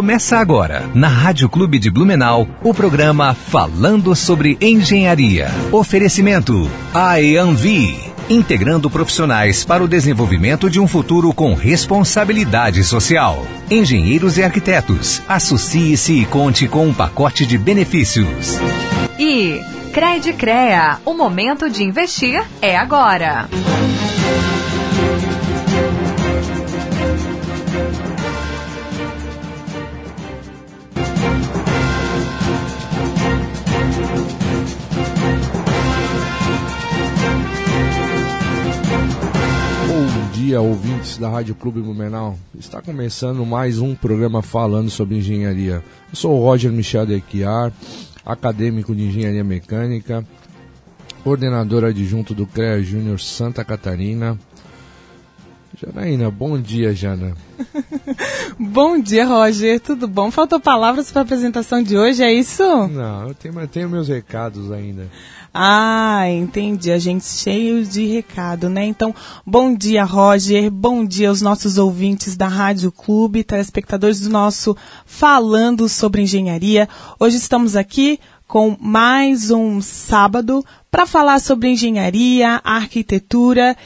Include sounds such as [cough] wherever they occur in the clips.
Começa agora, na Rádio Clube de Blumenau, o programa Falando sobre Engenharia. Oferecimento IAMV, integrando profissionais para o desenvolvimento de um futuro com responsabilidade social. Engenheiros e arquitetos, associe-se e conte com um pacote de benefícios. E Crede Crea, o momento de investir é agora. Dia, ouvintes da Rádio Clube Blumenau. Está começando mais um programa falando sobre engenharia. Eu sou o Roger Michel de Equiar, acadêmico de engenharia mecânica, coordenador adjunto do CREA Júnior Santa Catarina. Janaína, bom dia, Jana. [laughs] bom dia, Roger. Tudo bom? Faltou palavras para a apresentação de hoje, é isso? Não, eu tenho, eu tenho meus recados ainda. Ah, entendi. A gente cheio de recado, né? Então, bom dia, Roger. Bom dia aos nossos ouvintes da Rádio Clube, telespectadores do nosso Falando sobre Engenharia. Hoje estamos aqui com mais um sábado para falar sobre engenharia, arquitetura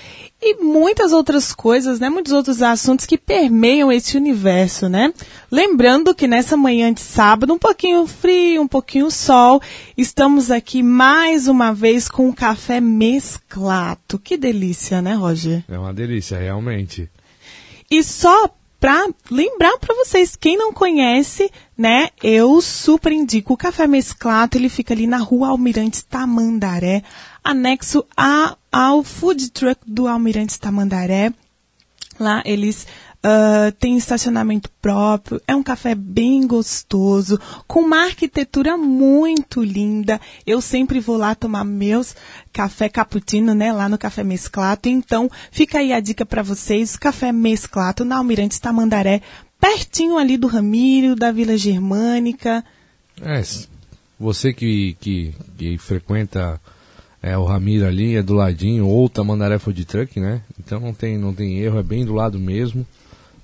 e muitas outras coisas, né? Muitos outros assuntos que permeiam esse universo, né? Lembrando que nessa manhã de sábado, um pouquinho frio, um pouquinho sol, estamos aqui mais uma vez com um café mesclado. Que delícia, né, Roger? É uma delícia, realmente. E só para lembrar para vocês, quem não conhece, né, eu super indico o Café Mesclado, ele fica ali na Rua Almirante Tamandaré, anexo a, ao food truck do Almirante Tamandaré. Lá eles uh, têm estacionamento próprio, é um café bem gostoso, com uma arquitetura muito linda. Eu sempre vou lá tomar meus café cappuccino, né, lá no Café Mesclato. Então, fica aí a dica para vocês, Café Mesclato na Almirante Tamandaré, pertinho ali do Ramírio, da Vila Germânica. É, você que, que, que frequenta é, o Ramiro ali é do ladinho, ou Tamandaré Food Truck, né? Então não tem, não tem erro, é bem do lado mesmo.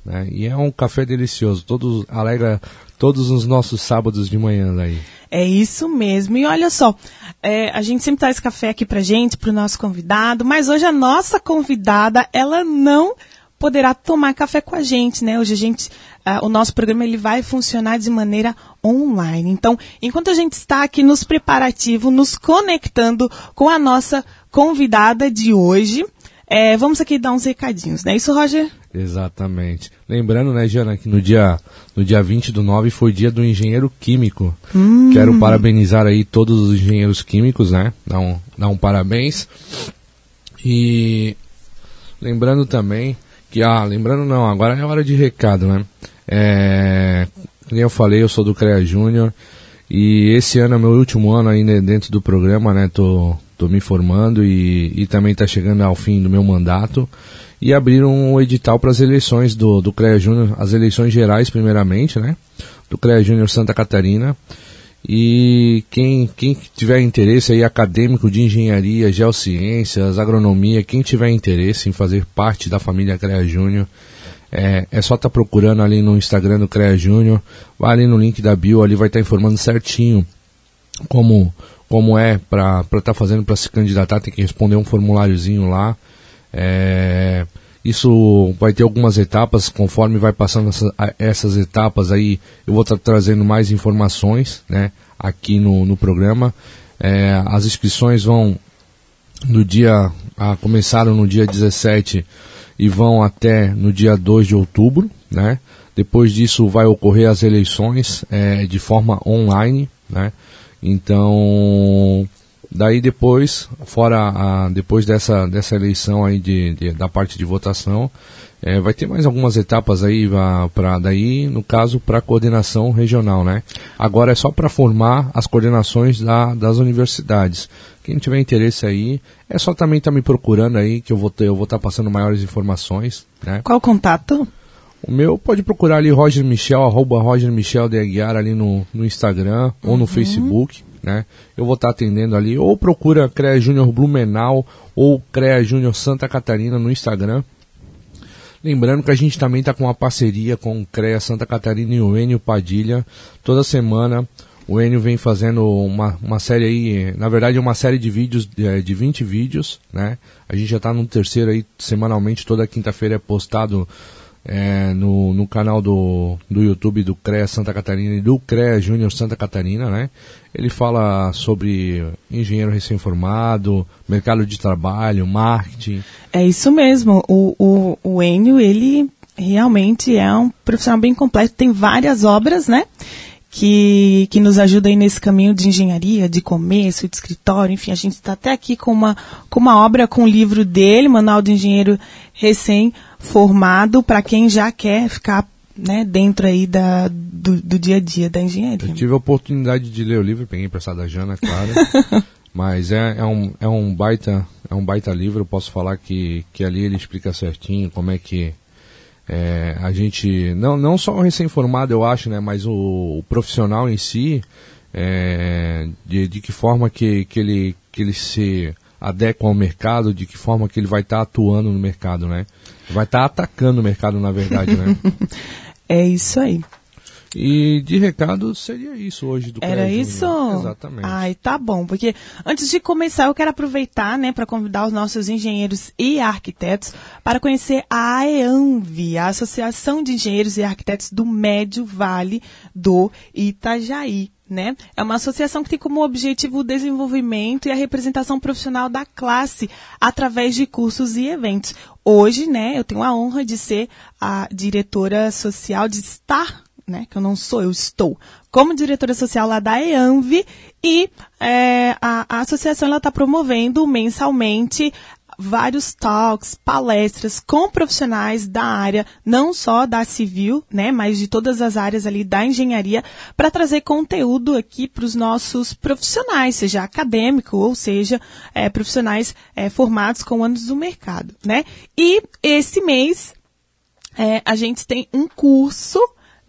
Né? E é um café delicioso, todos alegra todos os nossos sábados de manhã aí. É isso mesmo. E olha só, é, a gente sempre traz café aqui pra gente, pro nosso convidado, mas hoje a nossa convidada, ela não poderá tomar café com a gente, né? Hoje a gente, uh, o nosso programa ele vai funcionar de maneira online. Então, enquanto a gente está aqui nos preparativos, nos conectando com a nossa convidada de hoje, é, vamos aqui dar uns recadinhos, não é isso, Roger? Exatamente. Lembrando, né, Jana, que no dia, no dia 20 do 9 foi dia do engenheiro químico. Hum. Quero parabenizar aí todos os engenheiros químicos, né? Dar um, dar um parabéns. E lembrando também que, ah, lembrando não, agora é hora de recado, né? É, como eu falei, eu sou do CREA Júnior e esse ano é meu último ano ainda dentro do programa, né? Tô, tô me formando e, e também tá chegando ao fim do meu mandato e abriram um edital para as eleições do, do CREA Júnior, as eleições gerais primeiramente, né? Do CREA Júnior Santa Catarina. E quem, quem tiver interesse aí acadêmico de engenharia, geociências, agronomia, quem tiver interesse em fazer parte da família CREA Júnior, é, é só estar tá procurando ali no Instagram do CREA Júnior, vai ali no link da bio, ali vai estar tá informando certinho como, como é para estar tá fazendo para se candidatar, tem que responder um formuláriozinho lá. É, isso vai ter algumas etapas, conforme vai passando essa, essas etapas aí, eu vou estar trazendo mais informações né, aqui no, no programa. É, as inscrições vão no dia. Ah, começaram no dia 17 e vão até no dia 2 de outubro. Né? Depois disso vai ocorrer as eleições é, de forma online. Né? Então Daí depois, fora a, depois dessa, dessa eleição aí de, de da parte de votação, é, vai ter mais algumas etapas aí para daí, no caso, para coordenação regional, né? Agora é só para formar as coordenações da, das universidades. Quem tiver interesse aí, é só também estar tá me procurando aí que eu vou eu vou estar tá passando maiores informações, né? Qual o contato? O meu pode procurar ali Roger Michel, arroba Roger Michel de Aguiar ali no, no Instagram ou no uhum. Facebook né? Eu vou estar atendendo ali, ou procura CREA Júnior Blumenau ou CREA Júnior Santa Catarina no Instagram. Lembrando que a gente também está com uma parceria com o CREA Santa Catarina e o Enio Padilha. Toda semana o Enio vem fazendo uma, uma série aí, na verdade uma série de vídeos, de, de 20 vídeos, né? A gente já está no terceiro aí, semanalmente, toda quinta-feira é postado é, no, no canal do, do YouTube do CREA Santa Catarina e do CREA Júnior Santa Catarina, né? Ele fala sobre engenheiro recém-formado, mercado de trabalho, marketing. É isso mesmo. O, o, o Enio, ele realmente é um profissional bem completo, tem várias obras, né? Que, que nos ajuda aí nesse caminho de engenharia, de comércio, de escritório, enfim, a gente está até aqui com uma, com uma obra, com o livro dele, Manual do Engenheiro Recém-Formado, para quem já quer ficar né, dentro aí da, do, do, dia a dia da engenharia. Eu tive a oportunidade de ler o livro, peguei emprestado da Jana, claro. [laughs] mas é, é, um, é um baita é um baita livro, eu posso falar que, que ali ele explica certinho como é que é, a gente, não, não só o recém-formado eu acho, né, mas o, o profissional em si, é, de, de que forma que, que, ele, que ele se adequa ao mercado, de que forma que ele vai estar tá atuando no mercado, né? Vai estar tá atacando o mercado, na verdade, né? [laughs] é isso aí. E de recado seria isso hoje do Era isso? Exatamente. Ai, tá bom, porque antes de começar eu quero aproveitar, né, para convidar os nossos engenheiros e arquitetos para conhecer a AEANVI, a Associação de Engenheiros e Arquitetos do Médio Vale do Itajaí. Né? É uma associação que tem como objetivo o desenvolvimento e a representação profissional da classe através de cursos e eventos. Hoje, né, eu tenho a honra de ser a diretora social, de estar né, que eu não sou, eu estou, como diretora social lá da EANV e é, a, a, associação está promovendo mensalmente vários talks, palestras com profissionais da área, não só da civil, né, mas de todas as áreas ali da engenharia, para trazer conteúdo aqui para os nossos profissionais, seja acadêmico ou seja é, profissionais é, formados com anos do mercado, né? E esse mês é, a gente tem um curso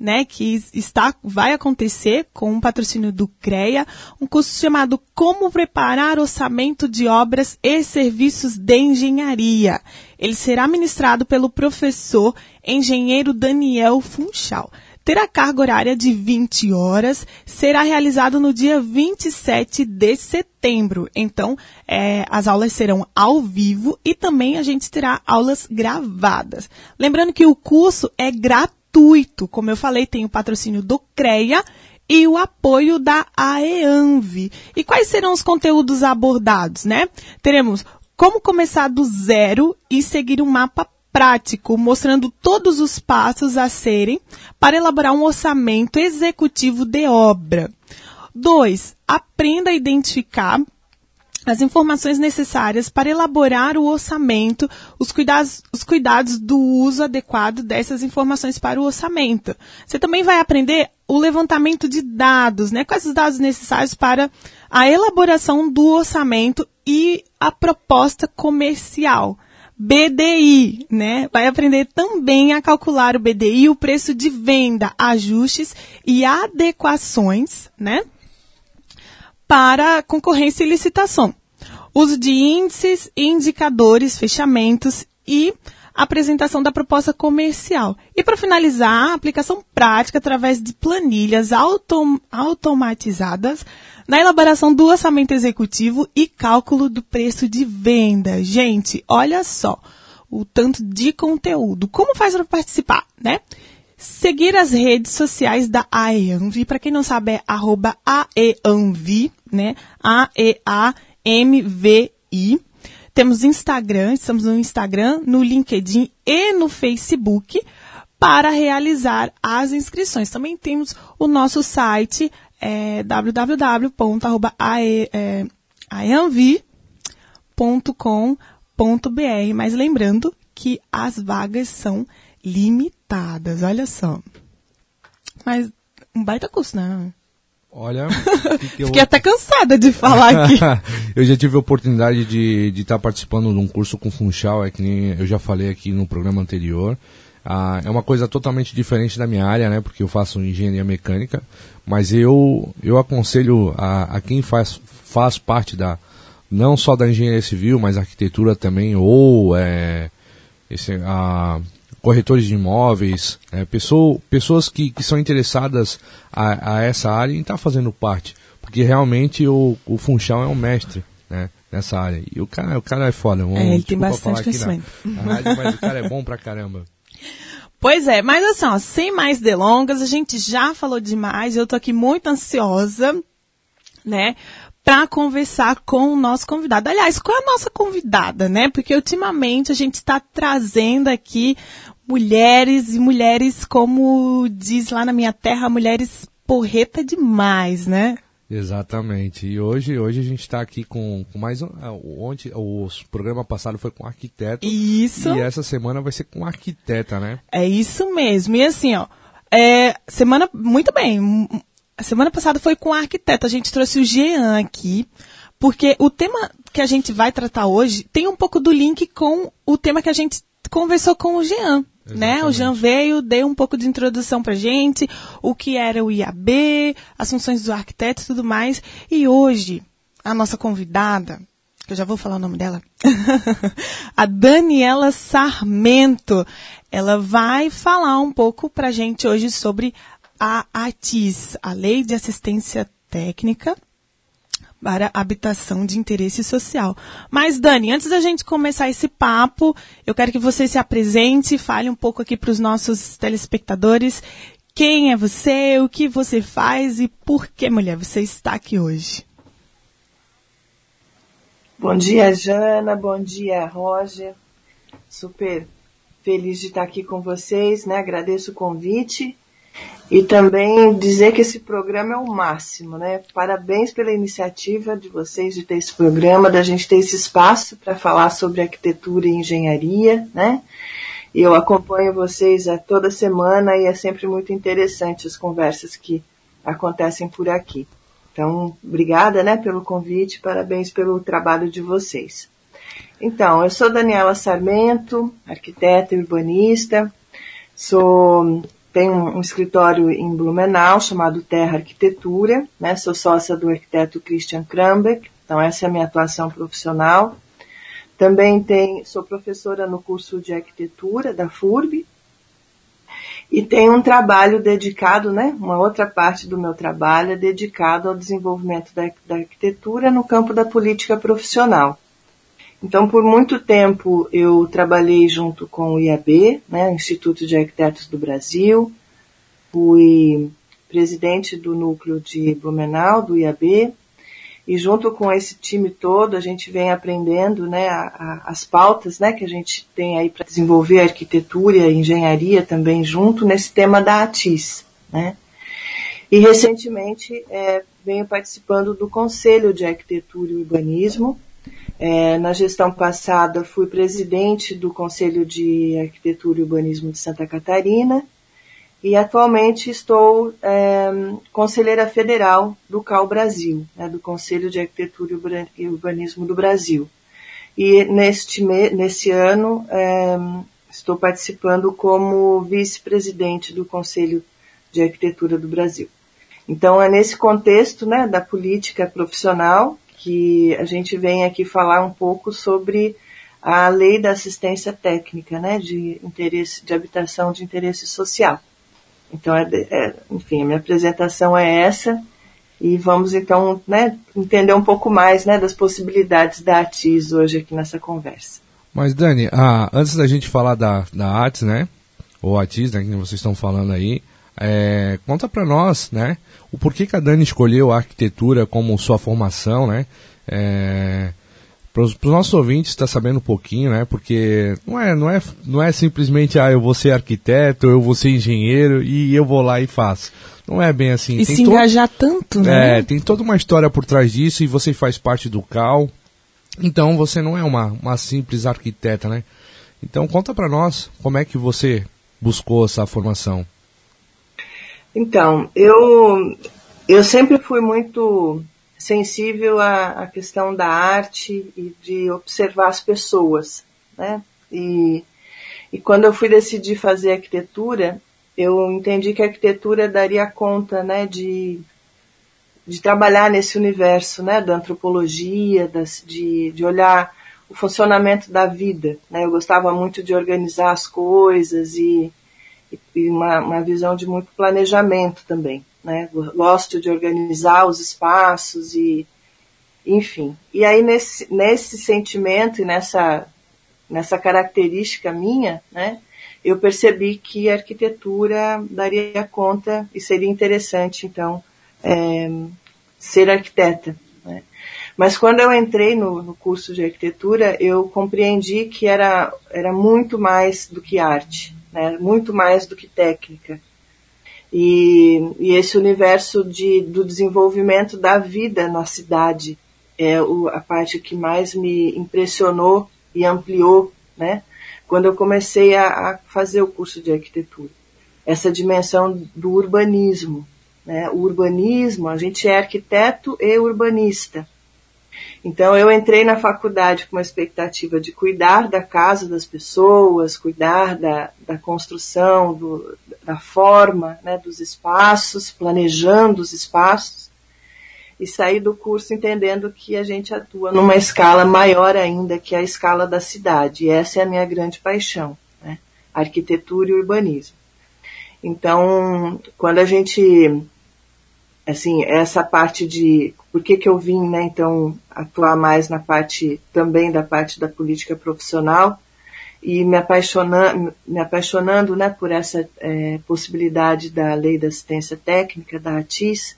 né, que está, vai acontecer com um patrocínio do CREA, um curso chamado Como Preparar Orçamento de Obras e Serviços de Engenharia. Ele será ministrado pelo professor engenheiro Daniel Funchal. Terá carga horária de 20 horas, será realizado no dia 27 de setembro. Então, é, as aulas serão ao vivo e também a gente terá aulas gravadas. Lembrando que o curso é gratuito gratuito. Como eu falei, tem o patrocínio do CREA e o apoio da AEANV. E quais serão os conteúdos abordados, né? Teremos como começar do zero e seguir um mapa prático, mostrando todos os passos a serem para elaborar um orçamento executivo de obra. 2. Aprenda a identificar as informações necessárias para elaborar o orçamento, os cuidados, os cuidados do uso adequado dessas informações para o orçamento. Você também vai aprender o levantamento de dados, né? Quais os dados necessários para a elaboração do orçamento e a proposta comercial. BDI, né? Vai aprender também a calcular o BDI, o preço de venda, ajustes e adequações, né? Para concorrência e licitação. Uso de índices, indicadores, fechamentos e apresentação da proposta comercial. E para finalizar, a aplicação prática através de planilhas autom automatizadas na elaboração do orçamento executivo e cálculo do preço de venda. Gente, olha só o tanto de conteúdo. Como faz para participar, né? Seguir as redes sociais da AEANVI. Para quem não sabe, é arroba AEANVI, né? A-E-A-M-V-I. Temos Instagram, estamos no Instagram, no LinkedIn e no Facebook para realizar as inscrições. Também temos o nosso site é, www.aeanvi.com.br. Mas lembrando que as vagas são limitadas, olha só. Mas um baita custo, né? Olha, [laughs] que eu... fiquei até cansada de falar aqui. [laughs] eu já tive a oportunidade de estar tá participando de um curso com Funchal, é que nem eu já falei aqui no programa anterior. Ah, é uma coisa totalmente diferente da minha área, né? Porque eu faço engenharia mecânica, mas eu eu aconselho a, a quem faz faz parte da não só da engenharia civil, mas arquitetura também ou é, esse, a corretores de imóveis, é, pessoa, pessoas que, que são interessadas a, a essa área em estar tá fazendo parte. Porque realmente o, o Funchal é um mestre né, nessa área. E o cara, o cara é foda. Vamos, é, ele tem bastante conhecimento. Na, rádio, mas o cara é bom pra caramba. Pois é, mas assim, ó, sem mais delongas, a gente já falou demais, eu tô aqui muito ansiosa, né, para conversar com o nosso convidado. Aliás, é a nossa convidada, né? Porque ultimamente a gente está trazendo aqui mulheres e mulheres, como diz lá na minha terra, mulheres porreta demais, né? Exatamente. E hoje, hoje a gente está aqui com, com mais um. Ontem, o programa passado foi com arquiteto. Isso. E essa semana vai ser com arquiteta, né? É isso mesmo. E assim, ó. É, semana. Muito bem. A semana passada foi com arquiteto. A gente trouxe o Jean aqui. Porque o tema que a gente vai tratar hoje tem um pouco do link com o tema que a gente conversou com o Jean. Né? O Jean veio, deu um pouco de introdução pra gente, o que era o IAB, as funções do arquiteto e tudo mais. E hoje, a nossa convidada, que eu já vou falar o nome dela, [laughs] a Daniela Sarmento, ela vai falar um pouco pra gente hoje sobre a ATIS, a Lei de Assistência Técnica para habitação de interesse social. Mas, Dani, antes da gente começar esse papo, eu quero que você se apresente, fale um pouco aqui para os nossos telespectadores. Quem é você, o que você faz e por que, mulher, você está aqui hoje? Bom dia, Jana. Bom dia, Roger. Super feliz de estar aqui com vocês, né? Agradeço o convite e também dizer que esse programa é o máximo, né? Parabéns pela iniciativa de vocês de ter esse programa, da gente ter esse espaço para falar sobre arquitetura e engenharia, né? Eu acompanho vocês a toda semana e é sempre muito interessante as conversas que acontecem por aqui. Então, obrigada, né, pelo convite, parabéns pelo trabalho de vocês. Então, eu sou Daniela Sarmento, arquiteta e urbanista, sou tem um, um, escritório em Blumenau chamado Terra Arquitetura, né? Sou sócia do arquiteto Christian Krambeck, então essa é a minha atuação profissional. Também tem, sou professora no curso de arquitetura da FURB e tenho um trabalho dedicado, né? Uma outra parte do meu trabalho é dedicado ao desenvolvimento da, da arquitetura no campo da política profissional. Então, por muito tempo eu trabalhei junto com o IAB, né, Instituto de Arquitetos do Brasil, fui presidente do núcleo de Blumenau, do IAB, e junto com esse time todo a gente vem aprendendo né, a, a, as pautas né, que a gente tem aí para desenvolver arquitetura e engenharia também junto nesse tema da ATIS. Né? E recentemente é, venho participando do Conselho de Arquitetura e Urbanismo, é, na gestão passada, fui presidente do Conselho de Arquitetura e Urbanismo de Santa Catarina e atualmente estou é, conselheira federal do CAL Brasil, né, do Conselho de Arquitetura e Urbanismo do Brasil. E neste, nesse ano é, estou participando como vice-presidente do Conselho de Arquitetura do Brasil. Então é nesse contexto né, da política profissional que a gente vem aqui falar um pouco sobre a lei da assistência técnica, né, de interesse, de habitação de interesse social. Então, é, é, enfim, a minha apresentação é essa e vamos então, né, entender um pouco mais, né, das possibilidades da ATIS hoje aqui nessa conversa. Mas Dani, ah, antes da gente falar da, da ATIS, né, ou ATIS, né, que vocês estão falando aí, é, conta para nós, né, o porquê que a Dani escolheu a arquitetura como sua formação, né? É, para os nossos ouvintes estar tá sabendo um pouquinho, né? Porque não é, não é, não é simplesmente ah, eu vou ser arquiteto, eu vou ser engenheiro e eu vou lá e faço. Não é bem assim. E tem se engajar tanto, né? É, tem toda uma história por trás disso e você faz parte do CAL. Então você não é uma, uma simples arquiteta, né? Então conta para nós como é que você buscou essa formação. Então, eu, eu sempre fui muito sensível à, à questão da arte e de observar as pessoas, né? E, e quando eu fui decidir fazer arquitetura, eu entendi que a arquitetura daria conta, né, de, de trabalhar nesse universo, né, da antropologia, das, de, de olhar o funcionamento da vida. Né? Eu gostava muito de organizar as coisas e, e uma, uma visão de muito planejamento também. Né? Gosto de organizar os espaços e, enfim. E aí nesse, nesse sentimento e nessa, nessa característica minha, né, eu percebi que a arquitetura daria conta e seria interessante, então, é, ser arquiteta. Né? Mas quando eu entrei no, no, curso de arquitetura, eu compreendi que era, era muito mais do que arte, né? muito mais do que técnica. E, e esse universo de, do desenvolvimento da vida na cidade é o, a parte que mais me impressionou e ampliou, né? Quando eu comecei a, a fazer o curso de arquitetura. Essa dimensão do urbanismo, né? O urbanismo, a gente é arquiteto e urbanista. Então eu entrei na faculdade com uma expectativa de cuidar da casa das pessoas, cuidar da, da construção, do, da forma né, dos espaços, planejando os espaços, e sair do curso entendendo que a gente atua numa escala maior ainda, que a escala da cidade. E essa é a minha grande paixão, né? arquitetura e urbanismo. Então, quando a gente assim, essa parte de por que, que eu vim, né, então, atuar mais na parte, também da parte da política profissional? E me apaixonando, me apaixonando, né, por essa é, possibilidade da lei da assistência técnica, da ATIS,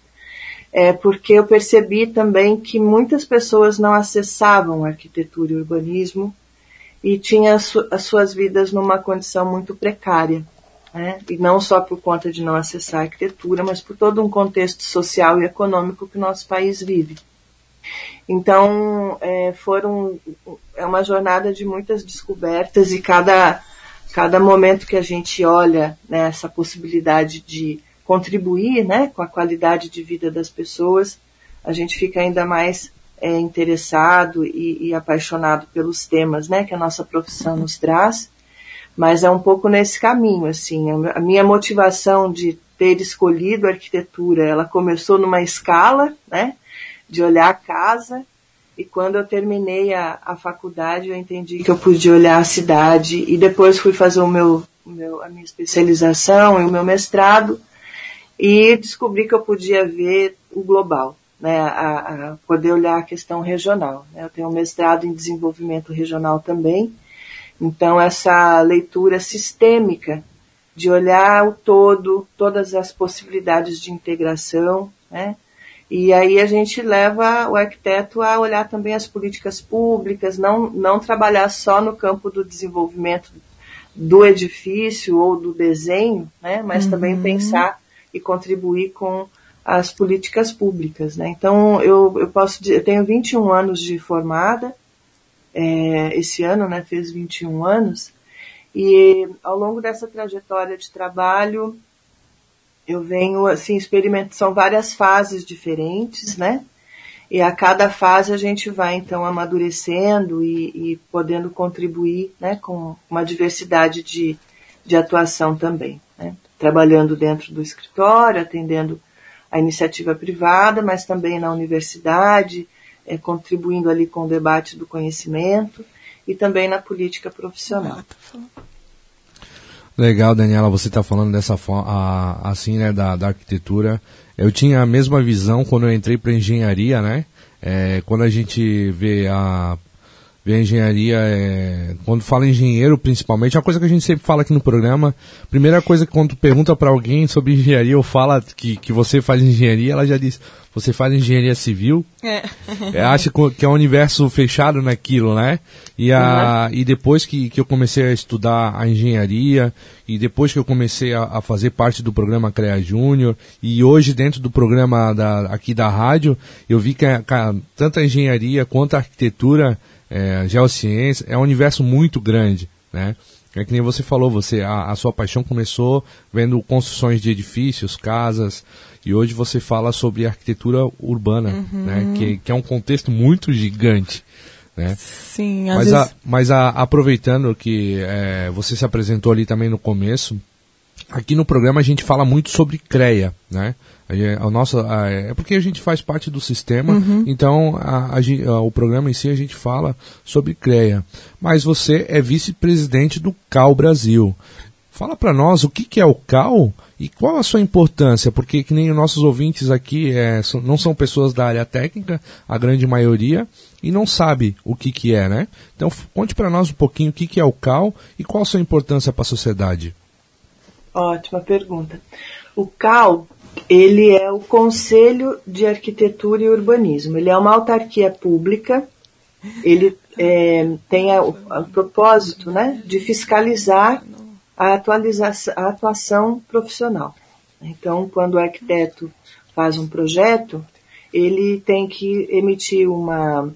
é porque eu percebi também que muitas pessoas não acessavam arquitetura e urbanismo e tinham as, as suas vidas numa condição muito precária né? e não só por conta de não acessar a arquitetura, mas por todo um contexto social e econômico que o nosso país vive. Então, é, foram é uma jornada de muitas descobertas e cada cada momento que a gente olha né, essa possibilidade de contribuir né, com a qualidade de vida das pessoas, a gente fica ainda mais é, interessado e, e, apaixonado pelos temas né, que a nossa profissão nos traz mas é um pouco nesse caminho, assim. A minha motivação de ter escolhido a arquitetura, ela começou numa escala, né, de olhar a casa, e quando eu terminei a, a faculdade, eu entendi que eu podia olhar a cidade, e depois fui fazer o meu, o meu, a minha especialização e o meu mestrado, e descobri que eu podia ver o global, né, a, a poder olhar a questão regional. Né. Eu tenho um mestrado em desenvolvimento regional também, então, essa leitura sistêmica de olhar o todo, todas as possibilidades de integração, né? E aí a gente leva o arquiteto a olhar também as políticas públicas, não, não trabalhar só no campo do desenvolvimento do edifício ou do desenho, né? Mas uhum. também pensar e contribuir com as políticas públicas, né? Então, eu, eu posso eu tenho 21 anos de formada, é, esse ano, né, fez 21 anos, e ao longo dessa trajetória de trabalho, eu venho, assim, experimentando, são várias fases diferentes, né, e a cada fase a gente vai, então, amadurecendo e, e podendo contribuir, né, com uma diversidade de, de atuação também, né, trabalhando dentro do escritório, atendendo a iniciativa privada, mas também na universidade, é, contribuindo ali com o debate do conhecimento e também na política profissional. Legal, Daniela, você está falando dessa forma, assim, né, da, da arquitetura. Eu tinha a mesma visão quando eu entrei para engenharia, né? É, quando a gente vê a ver a engenharia, é, quando fala engenheiro principalmente, é uma coisa que a gente sempre fala aqui no programa, primeira coisa que quando pergunta para alguém sobre engenharia ou fala que, que você faz engenharia, ela já diz, você faz engenharia civil, é. é acha que é um universo fechado naquilo, né? E, a, uhum. e depois que, que eu comecei a estudar a engenharia, e depois que eu comecei a, a fazer parte do programa CREA Júnior, e hoje dentro do programa da, aqui da rádio, eu vi que, a, que a, tanto a engenharia quanto a arquitetura, é, geociência, é um universo muito grande, né? É que nem você falou, você a, a, sua paixão começou vendo construções de edifícios, casas, e hoje você fala sobre arquitetura urbana, uhum. né? Que, que é um contexto muito gigante. Né? Sim, mas, vezes... a, mas a, aproveitando que é, você se apresentou ali também no começo, aqui no programa a gente fala muito sobre CREA, né? A, nossa, é porque a gente faz parte do sistema, uhum. então a, a, o programa em si a gente fala sobre CREA. Mas você é vice-presidente do CAL Brasil. Fala para nós o que, que é o CAL e qual a sua importância, porque que nem os nossos ouvintes aqui é, não são pessoas da área técnica, a grande maioria, e não sabe o que, que é, né? Então conte para nós um pouquinho o que, que é o CAL e qual a sua importância para a sociedade. Ótima pergunta. O CAL, ele é o Conselho de Arquitetura e Urbanismo. Ele é uma autarquia pública, ele é, tem o propósito né, de fiscalizar a, atualização, a atuação profissional. Então, quando o arquiteto faz um projeto, ele tem que emitir uma,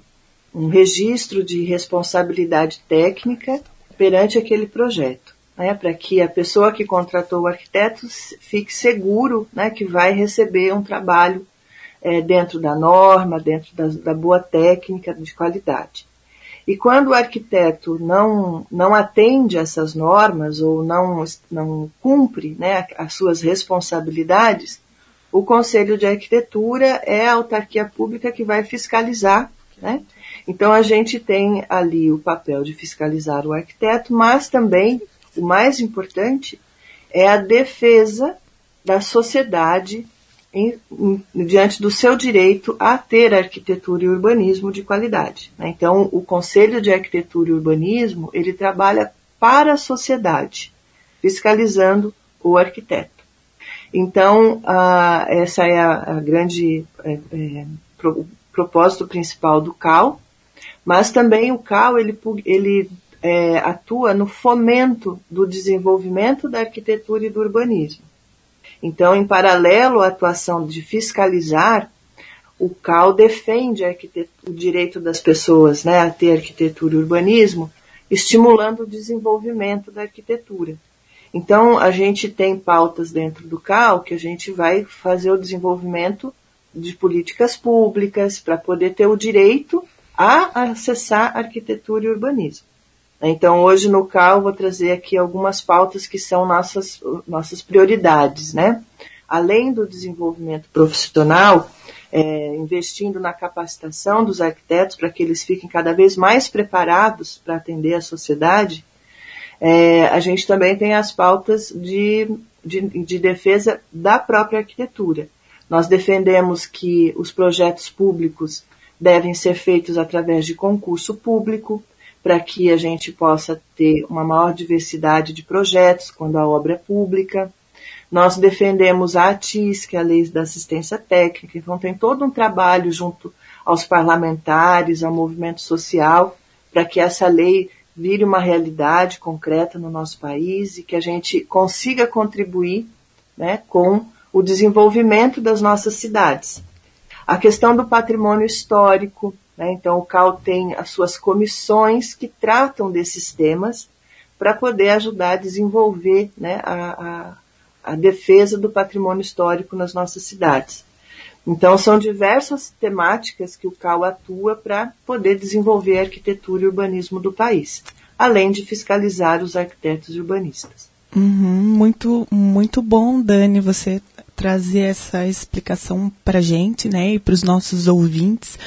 um registro de responsabilidade técnica perante aquele projeto né, para que a pessoa que contratou o arquiteto fique seguro né, que vai receber um trabalho é, dentro da norma, dentro da, da, boa técnica de qualidade. E quando o arquiteto não, não atende essas normas ou não, não cumpre né, as suas responsabilidades, o Conselho de Arquitetura é a autarquia pública que vai fiscalizar. Né? Então a gente tem ali o papel de fiscalizar o arquiteto, mas também o mais importante é a defesa da sociedade em, em, diante do seu direito a ter arquitetura e urbanismo de qualidade. Né? Então, o Conselho de Arquitetura e Urbanismo ele trabalha para a sociedade, fiscalizando o arquiteto. Então, a, essa é a, a grande é, é, pro, propósito principal do CAL, mas também o CAL ele, ele é, atua no fomento do desenvolvimento da arquitetura e do urbanismo. Então, em paralelo à atuação de fiscalizar, o CAL defende o direito das pessoas né, a ter arquitetura e urbanismo, estimulando o desenvolvimento da arquitetura. Então, a gente tem pautas dentro do CAL que a gente vai fazer o desenvolvimento de políticas públicas para poder ter o direito a acessar arquitetura e urbanismo. Então, hoje no CAL, vou trazer aqui algumas pautas que são nossas, nossas prioridades, né? Além do desenvolvimento profissional, é, investindo na capacitação dos arquitetos para que eles fiquem cada vez mais preparados para atender a sociedade, é, a gente também tem as pautas de, de, de defesa da própria arquitetura. Nós defendemos que os projetos públicos devem ser feitos através de concurso público, para que a gente possa ter uma maior diversidade de projetos quando a obra é pública. Nós defendemos a ATIS, que é a Lei da Assistência Técnica, então tem todo um trabalho junto aos parlamentares, ao movimento social, para que essa lei vire uma realidade concreta no nosso país e que a gente consiga contribuir né, com o desenvolvimento das nossas cidades. A questão do patrimônio histórico, né? Então, o CAL tem as suas comissões que tratam desses temas para poder ajudar a desenvolver né, a, a, a defesa do patrimônio histórico nas nossas cidades. Então, são diversas temáticas que o CAL atua para poder desenvolver a arquitetura e urbanismo do país, além de fiscalizar os arquitetos e urbanistas. Uhum, muito, muito bom, Dani, você trazer essa explicação para gente né, e para os nossos ouvintes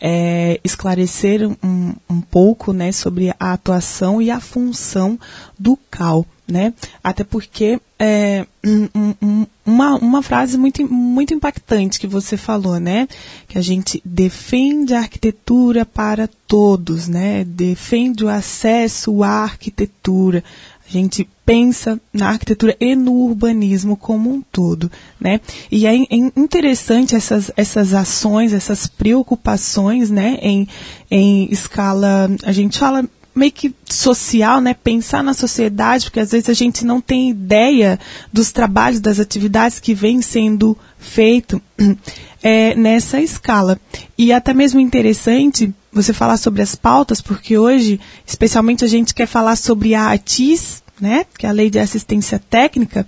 é, esclarecer um, um pouco né, sobre a atuação e a função do CAL. Né? Até porque é, um, um, uma, uma frase muito, muito impactante que você falou, né? Que a gente defende a arquitetura para todos, né? Defende o acesso à arquitetura. A gente pensa na arquitetura e no urbanismo como um todo, né? E é, é interessante essas, essas ações, essas preocupações, né? Em, em escala, a gente fala meio que social, né? Pensar na sociedade, porque às vezes a gente não tem ideia dos trabalhos, das atividades que vêm sendo feito [clears throat] é, nessa escala. E até mesmo interessante você falar sobre as pautas, porque hoje, especialmente, a gente quer falar sobre a ATIS, né, que é a Lei de Assistência Técnica,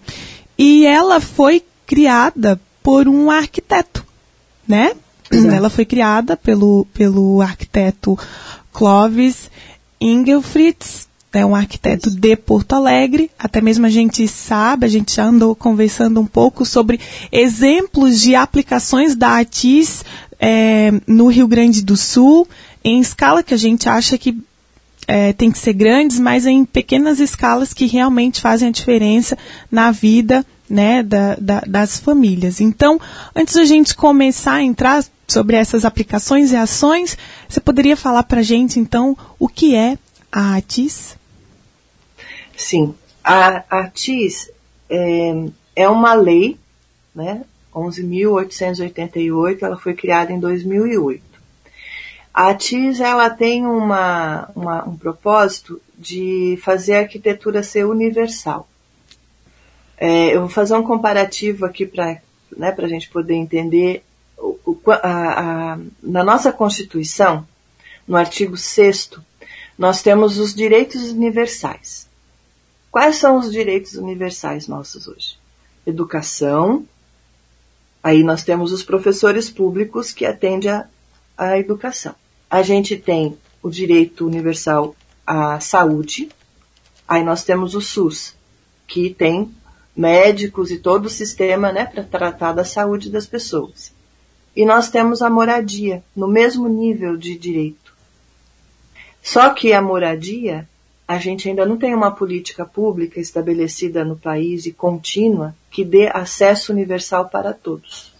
e ela foi criada por um arquiteto, né? Exato. Ela foi criada pelo, pelo arquiteto Clovis Engelfritz, né, um arquiteto de Porto Alegre. Até mesmo a gente sabe, a gente já andou conversando um pouco sobre exemplos de aplicações da ATIS é, no Rio Grande do Sul, em escala que a gente acha que é, tem que ser grandes, mas em pequenas escalas que realmente fazem a diferença na vida né, da, da, das famílias. Então, antes da gente começar a entrar sobre essas aplicações e ações, você poderia falar para a gente, então, o que é a ATIS? Sim, a ATIS é, é uma lei, né, 11.888, ela foi criada em 2008. A ATIS ela tem uma, uma, um propósito de fazer a arquitetura ser universal. É, eu vou fazer um comparativo aqui para né, a gente poder entender. O, o, a, a, na nossa Constituição, no artigo 6, nós temos os direitos universais. Quais são os direitos universais nossos hoje? Educação. Aí nós temos os professores públicos que atendem a, a educação. A gente tem o direito universal à saúde. Aí nós temos o SUS, que tem médicos e todo o sistema né, para tratar da saúde das pessoas. E nós temos a moradia, no mesmo nível de direito. Só que a moradia, a gente ainda não tem uma política pública estabelecida no país e contínua que dê acesso universal para todos.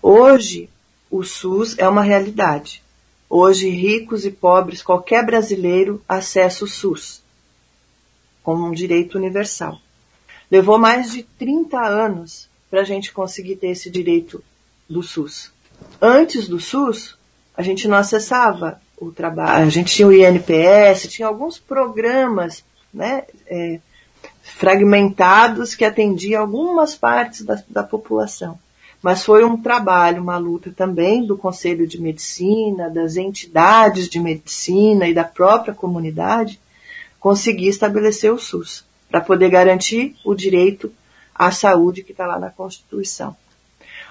Hoje, o SUS é uma realidade. Hoje, ricos e pobres, qualquer brasileiro acessa o SUS como um direito universal. Levou mais de 30 anos para a gente conseguir ter esse direito do SUS. Antes do SUS, a gente não acessava o trabalho, a gente tinha o INPS, tinha alguns programas né, é, fragmentados que atendiam algumas partes da, da população. Mas foi um trabalho, uma luta também do Conselho de Medicina, das entidades de medicina e da própria comunidade, conseguir estabelecer o SUS para poder garantir o direito à saúde que está lá na Constituição.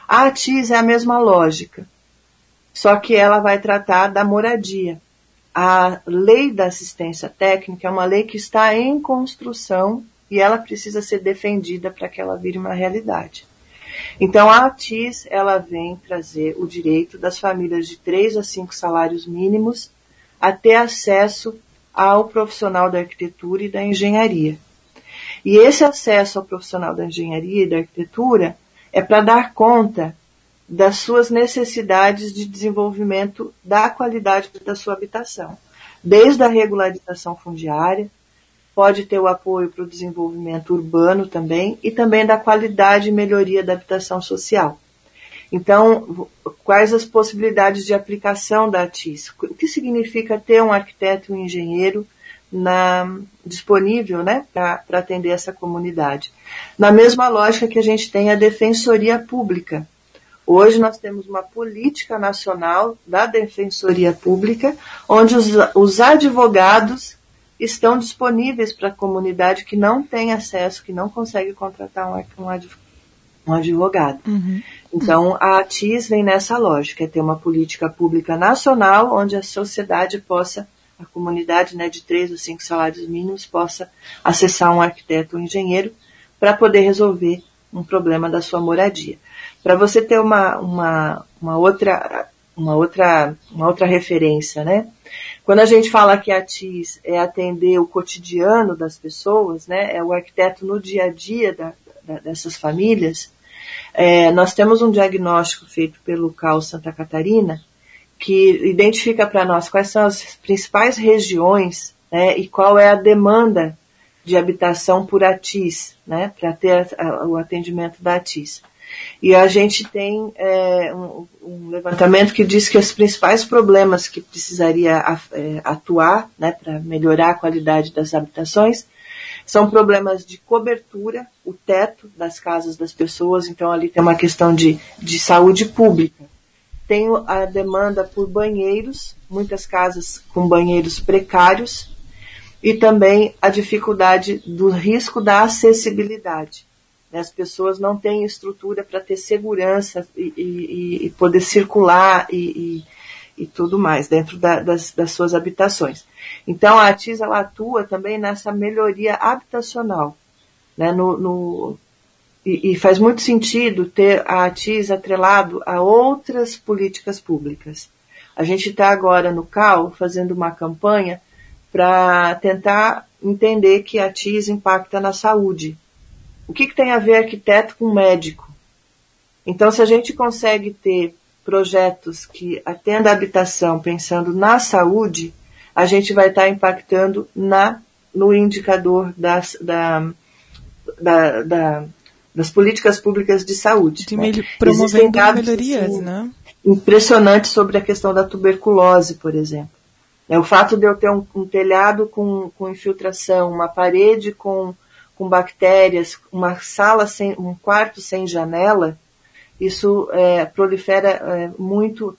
A ATIS é a mesma lógica, só que ela vai tratar da moradia. A lei da assistência técnica é uma lei que está em construção e ela precisa ser defendida para que ela vire uma realidade. Então a ATIS ela vem trazer o direito das famílias de 3 a 5 salários mínimos a ter acesso ao profissional da arquitetura e da engenharia. E esse acesso ao profissional da engenharia e da arquitetura é para dar conta das suas necessidades de desenvolvimento da qualidade da sua habitação, desde a regularização fundiária, pode ter o apoio para o desenvolvimento urbano também e também da qualidade e melhoria da habitação social. Então, quais as possibilidades de aplicação da ATIS? O que significa ter um arquiteto e um engenheiro na, disponível né, para atender essa comunidade. Na mesma lógica que a gente tem a Defensoria Pública. Hoje nós temos uma política nacional da Defensoria Pública, onde os, os advogados estão disponíveis para a comunidade que não tem acesso, que não consegue contratar um, um advogado. Uhum. Então, a ATIS vem nessa lógica, é ter uma política pública nacional onde a sociedade possa a comunidade né, de três ou cinco salários mínimos possa acessar um arquiteto ou um engenheiro para poder resolver um problema da sua moradia. Para você ter uma, uma, uma, outra, uma, outra, uma outra referência, né? Quando a gente fala que a TIS é atender o cotidiano das pessoas, né, é o arquiteto no dia a dia da, da, dessas famílias, é, nós temos um diagnóstico feito pelo CAL Santa Catarina, que identifica para nós quais são as principais regiões né, e qual é a demanda de habitação por ATIS, né, para ter a, o atendimento da ATIS. E a gente tem é, um, um, levantamento que diz que os principais problemas que precisaria é, atuar né, para melhorar a qualidade das habitações são problemas de cobertura, o teto das casas das pessoas, então ali tem uma questão de, de saúde pública tem a demanda por banheiros, muitas casas com banheiros precários, e também a dificuldade do risco da acessibilidade. Né? As pessoas não têm estrutura para ter segurança e, e, e, poder circular e, e tudo mais dentro da, das, das, suas habitações. Então a ATIS ela atua também nessa melhoria habitacional, né, no, no e, faz muito sentido ter a ATIS atrelado a outras políticas públicas. A gente está agora no CAL fazendo uma campanha para tentar entender que a ATIS impacta na saúde. O que, que tem a ver arquiteto com médico? Então, se a gente consegue ter projetos que atendam a habitação pensando na saúde, a gente vai estar impactando na, no indicador das, da, da, da, das políticas públicas de saúde. De né? promovendo dados, melhorias, assim, né? Impressionantes sobre a questão da tuberculose, por exemplo. É, o fato de eu ter um, um telhado com, com infiltração, uma parede com, com bactérias, uma sala sem, um quarto sem janela, isso é, prolifera é, muito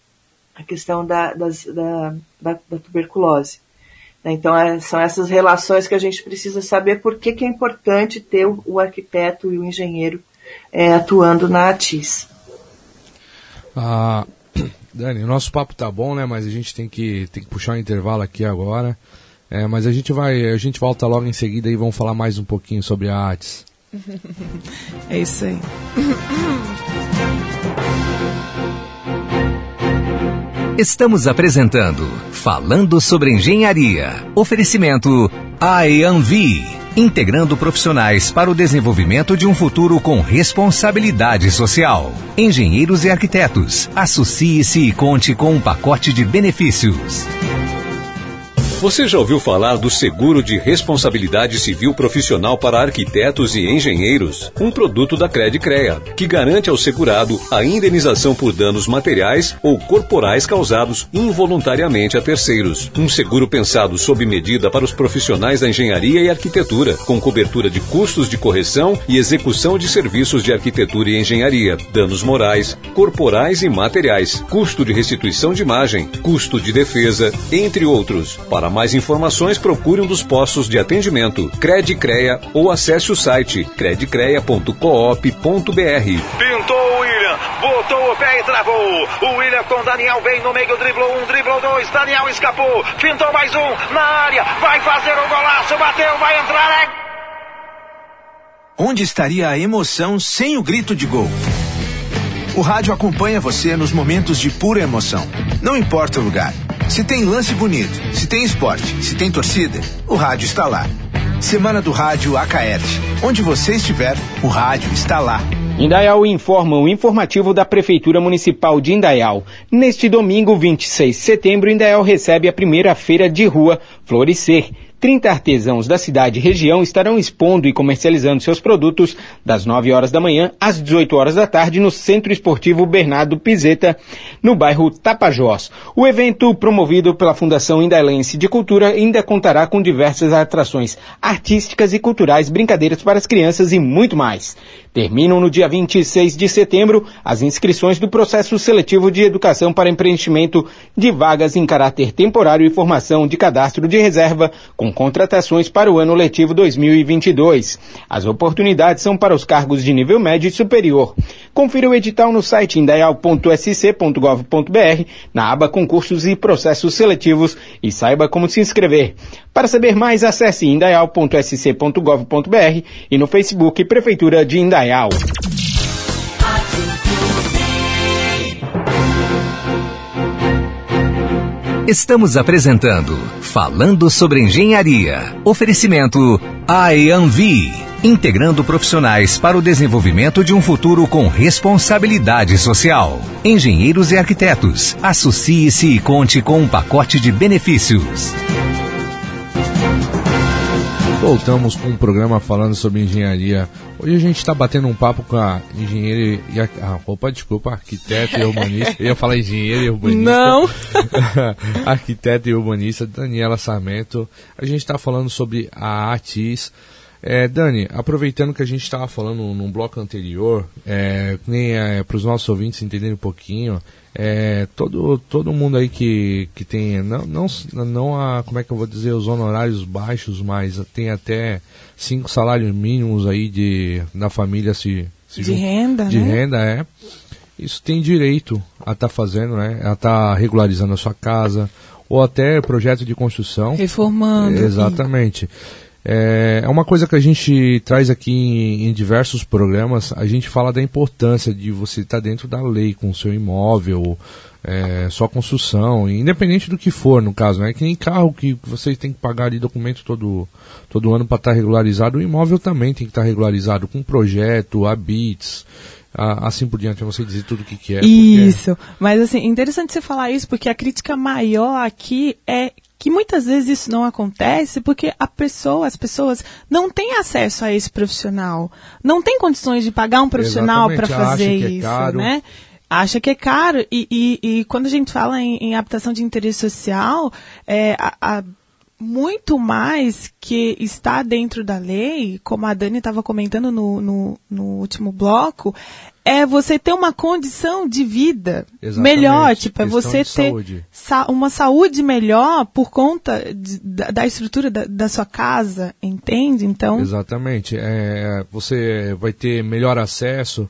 a questão da, das, da, da, da tuberculose. Então, é, são essas relações que a gente precisa saber por que, que é importante ter o, o arquiteto e o engenheiro é, atuando na ATIS. Ah, [clears throat] Dani, o nosso papo tá bom, né? Mas a gente tem que, tem que puxar um intervalo aqui agora. É, mas a gente vai, a gente volta logo em seguida e vamos falar mais um pouquinho sobre a ATIS. [laughs] é isso aí. Estamos apresentando Falando sobre Engenharia. Oferecimento AEANVI, integrando profissionais para o desenvolvimento de um futuro com responsabilidade social. Engenheiros e arquitetos, associe-se e conte com um pacote de benefícios. Você já ouviu falar do seguro de responsabilidade civil profissional para arquitetos e engenheiros? Um produto da Credicrea, que garante ao segurado a indenização por danos materiais ou corporais causados involuntariamente a terceiros. Um seguro pensado sob medida para os profissionais da engenharia e arquitetura, com cobertura de custos de correção e execução de serviços de arquitetura e engenharia, danos morais, corporais e materiais, custo de restituição de imagem, custo de defesa, entre outros. Para para mais informações, procure um dos postos de atendimento Credicreia ou acesse o site credicreia.coop.br. Pintou o William, botou o pé e travou. O William com Daniel vem no meio, driblou um, driblou dois, Daniel escapou, pintou mais um na área, vai fazer o golaço, bateu, vai entrar, é... Onde estaria a emoção sem o grito de gol? O rádio acompanha você nos momentos de pura emoção. Não importa o lugar. Se tem lance bonito, se tem esporte, se tem torcida, o rádio está lá. Semana do Rádio Acaerte. Onde você estiver, o rádio está lá. Indaial informa o informativo da Prefeitura Municipal de Indaial. Neste domingo, 26 de setembro, Indaial recebe a primeira feira de rua Florescer 30 artesãos da cidade e região estarão expondo e comercializando seus produtos das 9 horas da manhã às 18 horas da tarde no Centro Esportivo Bernardo Pizeta, no bairro Tapajós. O evento, promovido pela Fundação Indailense de Cultura, ainda contará com diversas atrações artísticas e culturais, brincadeiras para as crianças e muito mais. Terminam no dia 26 de setembro as inscrições do processo seletivo de educação para preenchimento de vagas em caráter temporário e formação de cadastro de reserva com contratações para o ano letivo 2022. As oportunidades são para os cargos de nível médio e superior. Confira o edital no site indaial.sc.gov.br na aba concursos e processos seletivos e saiba como se inscrever. Para saber mais, acesse indaial.sc.gov.br e no Facebook Prefeitura de Indaial. Estamos apresentando Falando sobre Engenharia. Oferecimento AEANVI, integrando profissionais para o desenvolvimento de um futuro com responsabilidade social. Engenheiros e arquitetos, associe-se e conte com um pacote de benefícios. Voltamos com um programa falando sobre engenharia. Hoje a gente está batendo um papo com a engenheira e a. Ah, opa, desculpa, arquiteto e urbanista. Eu ia falar engenheiro e urbanista. Não! [laughs] arquiteto e urbanista, Daniela Sarmento. A gente está falando sobre a ATIS. É, Dani, aproveitando que a gente estava falando num bloco anterior, é, nem é, para os nossos ouvintes entenderem um pouquinho, é, todo, todo mundo aí que, que tem, não, não, não a, como é que eu vou dizer, os honorários baixos, mas tem até cinco salários mínimos aí de, da família se, se de renda, de né? renda, é. isso tem direito a estar tá fazendo, né? A estar tá regularizando a sua casa, ou até projeto de construção. Reformando. Exatamente. É, é uma coisa que a gente traz aqui em, em, diversos programas, a gente fala da importância de você estar dentro da lei com o seu imóvel, é, sua construção, independente do que for no caso, né? Que nem carro que vocês têm que pagar ali documento todo, todo ano para estar regularizado, o imóvel também tem que estar regularizado com projeto, habits, assim por diante, você dizer tudo o que, que é. Isso, porque... mas assim, interessante você falar isso, porque a crítica maior aqui é que muitas vezes isso não acontece porque a pessoa, as pessoas não têm acesso a esse profissional, não têm condições de pagar um profissional para fazer é isso, é né? Acha que é caro. E, e, e, quando a gente fala em, em habitação de interesse social, é, a, a muito mais que está dentro da lei, como a Dani estava comentando no, no, no, último bloco, é você ter uma condição de vida Exatamente. melhor, tipo, é você ter sa uma saúde melhor por conta de, da, da, estrutura da, da, sua casa, entende? Então. Exatamente. É, você vai ter melhor acesso.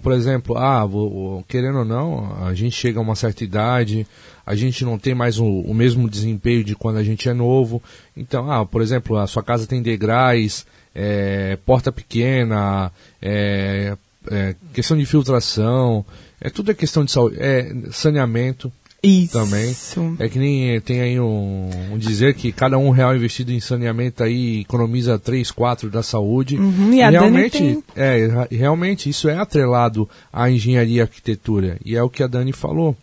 Por exemplo, ah, vou, querendo ou não, a gente chega a uma certa idade, a gente não tem mais o, o, mesmo desempenho de quando a gente é novo. Então, ah, por exemplo, a sua casa tem degraus, é, porta pequena, é, é, questão de filtração, é tudo é questão de saúde, é saneamento. Isso. Também. É que nem tem aí um, um, dizer que cada um real investido em saneamento aí economiza 3, 4 da saúde. Uhum, e, e realmente, tem... é, realmente isso é atrelado à engenharia e arquitetura. E é o que a Dani falou.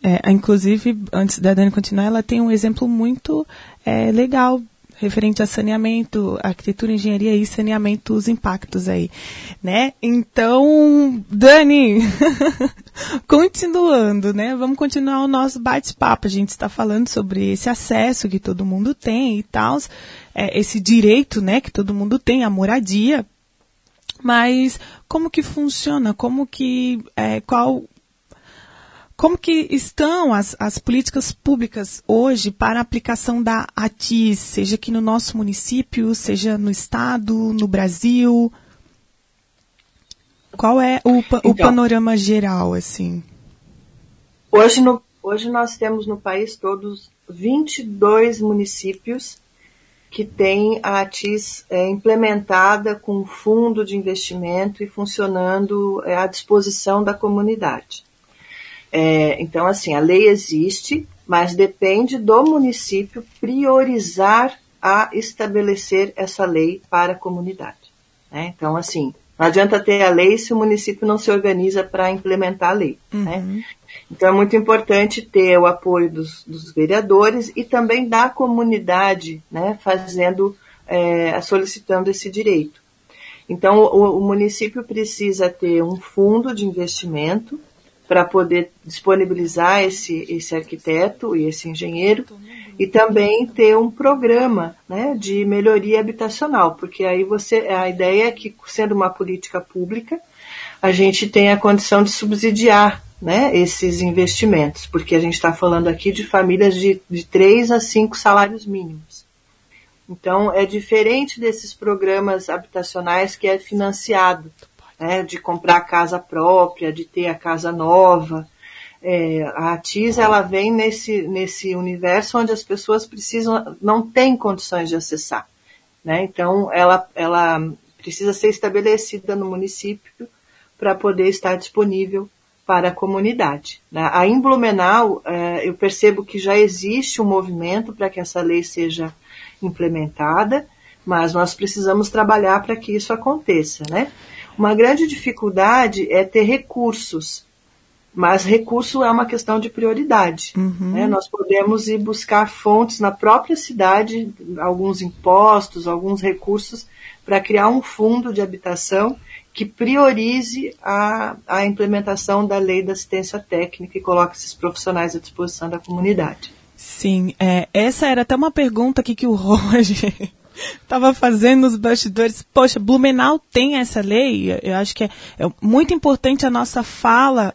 É, inclusive, antes da Dani continuar, ela tem um exemplo muito é, legal referente a saneamento, arquitetura, engenharia e saneamento, os impactos aí, né? Então, Dani, [laughs] continuando, né? Vamos continuar o nosso bate-papo. A gente está falando sobre esse acesso que todo mundo tem e tal, é, esse direito, né, que todo mundo tem, a moradia. Mas como que funciona? Como que, é, qual como que estão as, as políticas públicas hoje para a aplicação da ATIS, seja aqui no nosso município, seja no estado, no Brasil? Qual é o, então, o panorama geral, assim? Hoje, no, hoje nós temos no país todos 22 municípios que têm a ATIS é, implementada com fundo de investimento e funcionando é, à disposição da comunidade. É, então, assim, a lei existe, mas depende do município priorizar a estabelecer essa lei para a comunidade. Né? Então, assim, não adianta ter a lei se o município não se organiza para implementar a lei. Né? Uhum. Né? Então, é muito importante ter o apoio dos, dos vereadores e também da comunidade, né, fazendo, é, solicitando esse direito. Então, o, o município precisa ter um fundo de investimento para poder disponibilizar esse, esse arquiteto e esse engenheiro e também ter um programa né, de melhoria habitacional, porque aí você a ideia é que sendo uma política pública a gente tem a condição de subsidiar né, esses investimentos, porque a gente está falando aqui de famílias de, de 3 a 5 salários mínimos. Então é diferente desses programas habitacionais que é financiado né, de comprar casa própria, de ter a casa nova. É, a ATIS ela vem nesse, nesse universo onde as pessoas precisam, não têm condições de acessar. Né? Então, ela, ela precisa ser estabelecida no município para poder estar disponível para a comunidade. Né? Aí em Blumenau, é, eu percebo que já existe um movimento para que essa lei seja implementada, mas nós precisamos trabalhar para que isso aconteça, né? Uma grande dificuldade é ter recursos, mas recurso é uma questão de prioridade. Uhum. Né? Nós podemos ir buscar fontes na própria cidade, alguns impostos, alguns recursos, para criar um fundo de habitação que priorize a, a implementação da lei da assistência técnica e coloque esses profissionais à disposição da comunidade. Sim, é, essa era até uma pergunta aqui que o Roger Tava fazendo nos bastidores. Poxa, Blumenau tem essa lei. Eu acho que é, é muito importante a nossa fala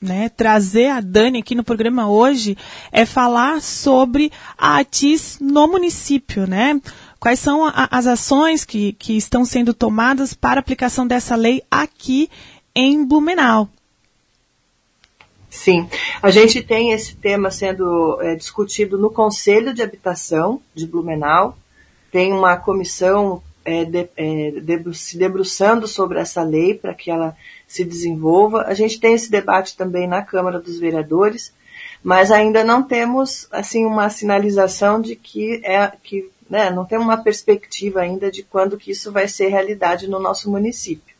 né, trazer a Dani aqui no programa hoje é falar sobre a ATIS no município, né? Quais são a, as ações que, que estão sendo tomadas para aplicação dessa lei aqui em Blumenau. Sim, a gente tem esse tema sendo é, discutido no Conselho de Habitação de Blumenau. Tem uma comissão é, de, é, de, se debruçando sobre essa lei para que ela se desenvolva. A gente tem esse debate também na Câmara dos Vereadores, mas ainda não temos assim uma sinalização de que é que né, não tem uma perspectiva ainda de quando que isso vai ser realidade no nosso município.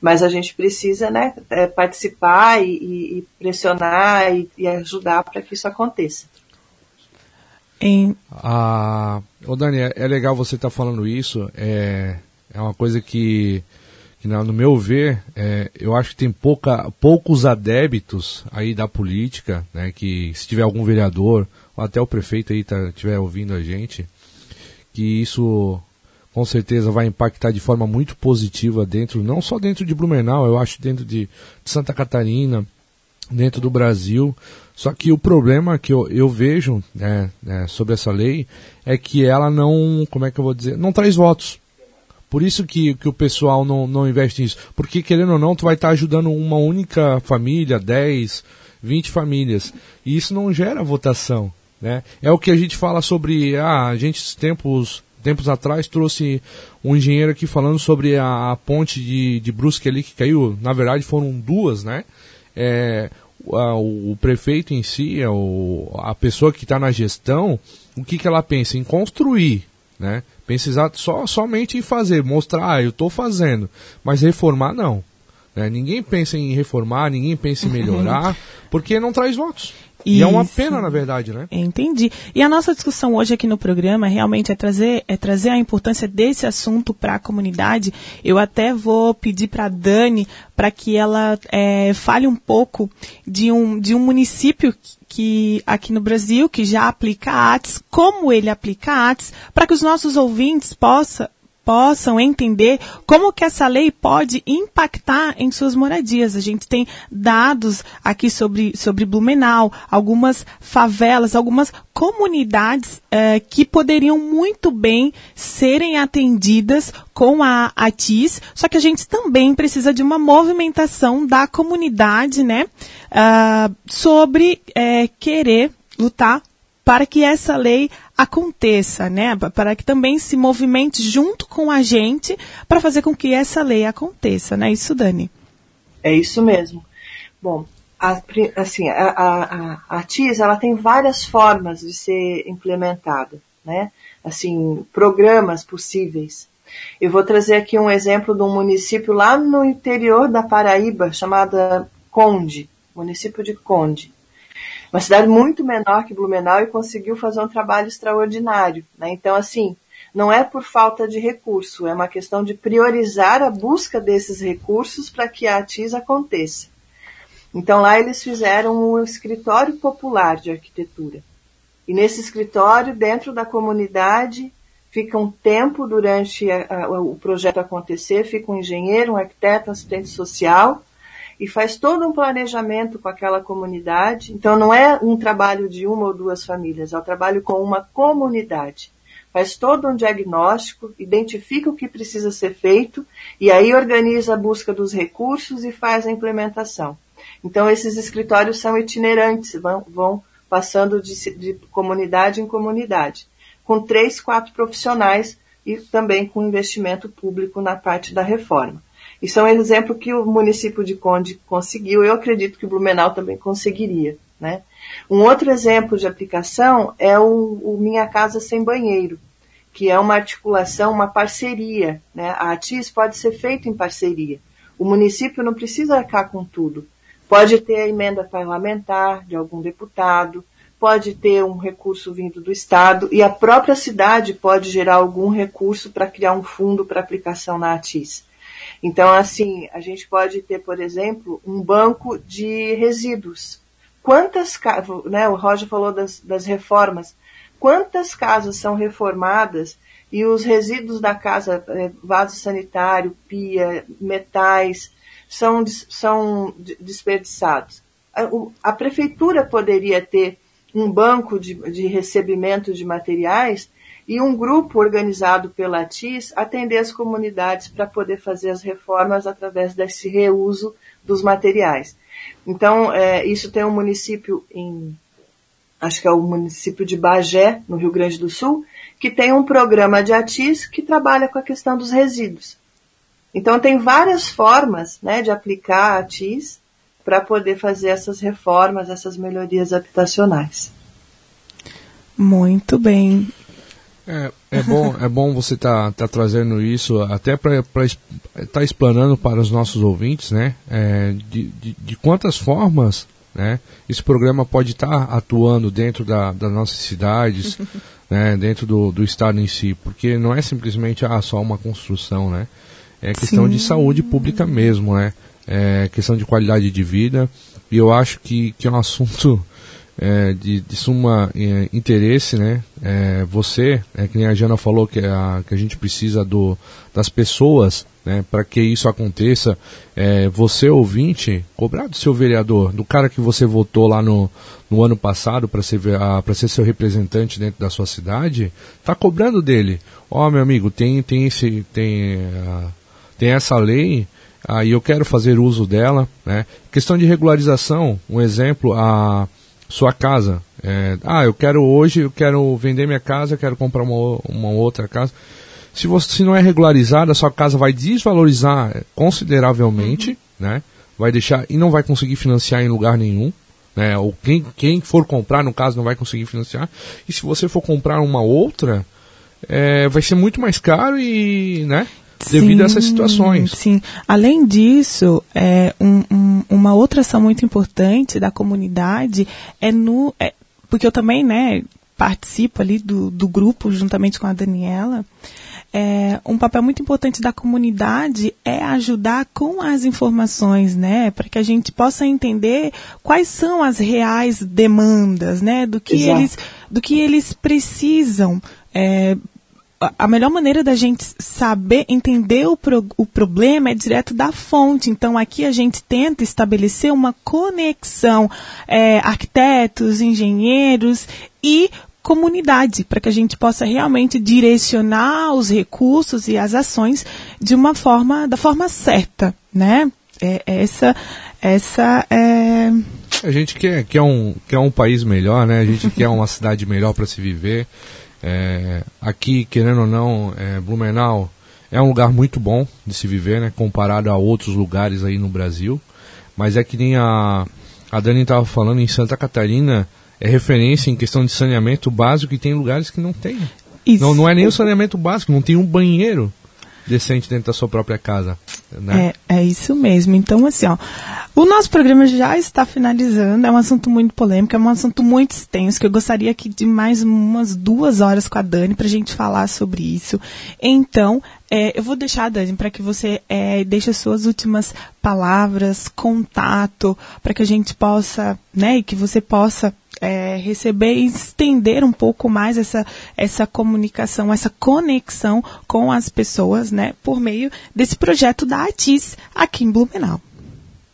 Mas a gente precisa né, é, participar e, e, pressionar e, e ajudar para que isso aconteça. Em... Ah, ô Dani, é, é legal você estar tá falando isso. É, é uma coisa que, que no meu ver, é, eu acho que tem pouca, poucos adébitos aí da política, né? Que se tiver algum vereador, ou até o prefeito aí tá, estiver ouvindo a gente, que isso com certeza vai impactar de forma muito positiva dentro, não só dentro de Blumenau, eu acho dentro de, de Santa Catarina, dentro do Brasil. Só que o problema que eu, eu vejo né, né, sobre essa lei é que ela não, como é que eu vou dizer, não traz votos. Por isso que, que o pessoal não, não investe nisso. Porque, querendo ou não, tu vai estar ajudando uma única família, 10, 20 famílias. E isso não gera votação. Né? É o que a gente fala sobre, ah, a gente tempos tempos atrás trouxe um engenheiro aqui falando sobre a, a ponte de, de Brusque ali que caiu. Na verdade foram duas, né? É, a, o, prefeito em si, a, o, a pessoa que está na gestão, o que, que ela pensa? Em construir, né? Pensa só, somente em fazer, mostrar, ah, eu estou fazendo, mas reformar não. Né? Ninguém pensa em reformar, ninguém pensa em melhorar, [laughs] porque não traz votos. E é uma pena, na verdade, né? Entendi. E a nossa discussão hoje aqui no programa realmente é trazer, é trazer a importância desse assunto para a comunidade. Eu até vou pedir para a Dani para que ela é, fale um pouco de um, de um município que aqui no Brasil que já aplica ATS, como ele aplica ATS, para que os nossos ouvintes possam possam entender como que essa lei pode impactar em suas moradias. A gente tem dados aqui sobre, sobre Blumenau, algumas favelas, algumas comunidades eh, que poderiam muito bem serem atendidas com a ATIS, só que a gente também precisa de uma movimentação da comunidade, né, uh, sobre eh, querer lutar para que essa lei aconteça, né? Para que também se movimente junto com a gente para fazer com que essa lei aconteça, né? Isso, Dani? É isso mesmo. Bom, a, assim, a, a, a TIS ela tem várias formas de ser implementada, né? Assim, programas possíveis. Eu vou trazer aqui um exemplo de um município lá no interior da Paraíba, chamada Conde, município de Conde uma cidade muito menor que Blumenau e conseguiu fazer um trabalho extraordinário. Né? Então, assim, não é por falta de recurso, é uma questão de priorizar a busca desses recursos para que a ATIS aconteça. Então, lá eles fizeram um escritório popular de arquitetura. E nesse escritório, dentro da comunidade, fica um tempo durante a, a, o projeto acontecer, fica um engenheiro, um arquiteto, um assistente social, e faz todo um planejamento com aquela comunidade. Então não é um trabalho de uma ou duas famílias, é um trabalho com uma comunidade. Faz todo um diagnóstico, identifica o que precisa ser feito e aí organiza a busca dos recursos e faz a implementação. Então esses escritórios são itinerantes, vão, vão passando de, de comunidade em comunidade, com três, quatro profissionais e também com investimento público na parte da reforma. Isso é um exemplo que o município de Conde conseguiu, eu acredito que o Blumenau também conseguiria. Né? Um outro exemplo de aplicação é o, o Minha Casa Sem Banheiro, que é uma articulação, uma parceria. Né? A ATIS pode ser feita em parceria. O município não precisa arcar com tudo. Pode ter a emenda parlamentar de algum deputado, pode ter um recurso vindo do Estado e a própria cidade pode gerar algum recurso para criar um fundo para aplicação na ATIS. Então, assim, a gente pode ter, por exemplo, um banco de resíduos. Quantas né, o Roger falou das, das reformas, quantas casas são reformadas e os resíduos da casa, é, vaso sanitário, pia, metais, são, são desperdiçados. A, a prefeitura poderia ter um banco de, de recebimento de materiais e um grupo organizado pela TIS atender as comunidades para poder fazer as reformas através desse reuso dos materiais. Então, é, isso tem um município em, acho que é o município de Bagé, no Rio Grande do Sul, que tem um programa de ATIS que trabalha com a questão dos resíduos. Então, tem várias formas né, de aplicar a ATIS para poder fazer essas reformas, essas melhorias habitacionais. Muito bem. É, é bom, é bom você estar tá, tá trazendo isso até para estar tá explanando para os nossos ouvintes, né? É, de, de, de, quantas formas, né? Esse programa pode estar tá atuando dentro da, das nossas cidades, [laughs] né? Dentro do, do estado em si, porque não é simplesmente ah, só uma construção, né? É questão Sim. de saúde pública mesmo, né? É questão de qualidade de vida e eu acho que, que é um assunto é, de, de suma é, interesse, né? É, você, é, que nem a Jana falou que a, que a gente precisa do, das pessoas, né? Para que isso aconteça, é, você ouvinte, cobrar do seu vereador, do cara que você votou lá no, no ano passado para ser, para ser seu representante dentro da sua cidade, tá cobrando dele. Ó, oh, meu amigo, tem, tem esse, tem, uh, tem essa lei aí eu quero fazer uso dela, né? Questão de regularização, um exemplo, a sua casa. É, ah, eu quero hoje, eu quero vender minha casa, eu quero comprar uma, uma outra casa. Se você se não é regularizada, sua casa vai desvalorizar consideravelmente, uhum. né? Vai deixar e não vai conseguir financiar em lugar nenhum, né? Ou quem, quem for comprar, no caso, não vai conseguir financiar. E se você for comprar uma outra, é, vai ser muito mais caro e, né? Devido sim, a essas situações. Sim. Além disso, é, um, um, uma outra ação muito importante da comunidade é no. É, porque eu também né, participo ali do, do grupo, juntamente com a Daniela. É, um papel muito importante da comunidade é ajudar com as informações, né, para que a gente possa entender quais são as reais demandas, né, do que Exato. eles, do que eles precisam é, a melhor maneira da gente saber, entender o, pro, o problema é direto da fonte. Então, aqui a gente tenta estabelecer uma conexão é, arquitetos, engenheiros e comunidade, para que a gente possa realmente direcionar os recursos e as ações de uma forma, da forma certa, né? É, essa, essa é... A gente quer, quer, um, quer um país melhor, né? A gente quer uma cidade melhor para se viver. É, aqui, querendo ou não, é, Blumenau é um lugar muito bom de se viver, né, comparado a outros lugares aí no Brasil. Mas é que nem a, a Dani estava falando, em Santa Catarina é referência em questão de saneamento básico e tem lugares que não tem. Não, não é nem o saneamento básico, não tem um banheiro decente dentro da sua própria casa. Né? É, é isso mesmo. Então, assim, ó, o nosso programa já está finalizando. É um assunto muito polêmico, é um assunto muito extenso, que eu gostaria aqui de mais umas duas horas com a Dani para a gente falar sobre isso. Então, é, eu vou deixar, a Dani, para que você é, deixe as suas últimas palavras, contato, para que a gente possa, né, e que você possa é, receber e estender um pouco mais essa, essa comunicação, essa conexão com as pessoas, né, por meio desse projeto da ATIS aqui em Blumenau.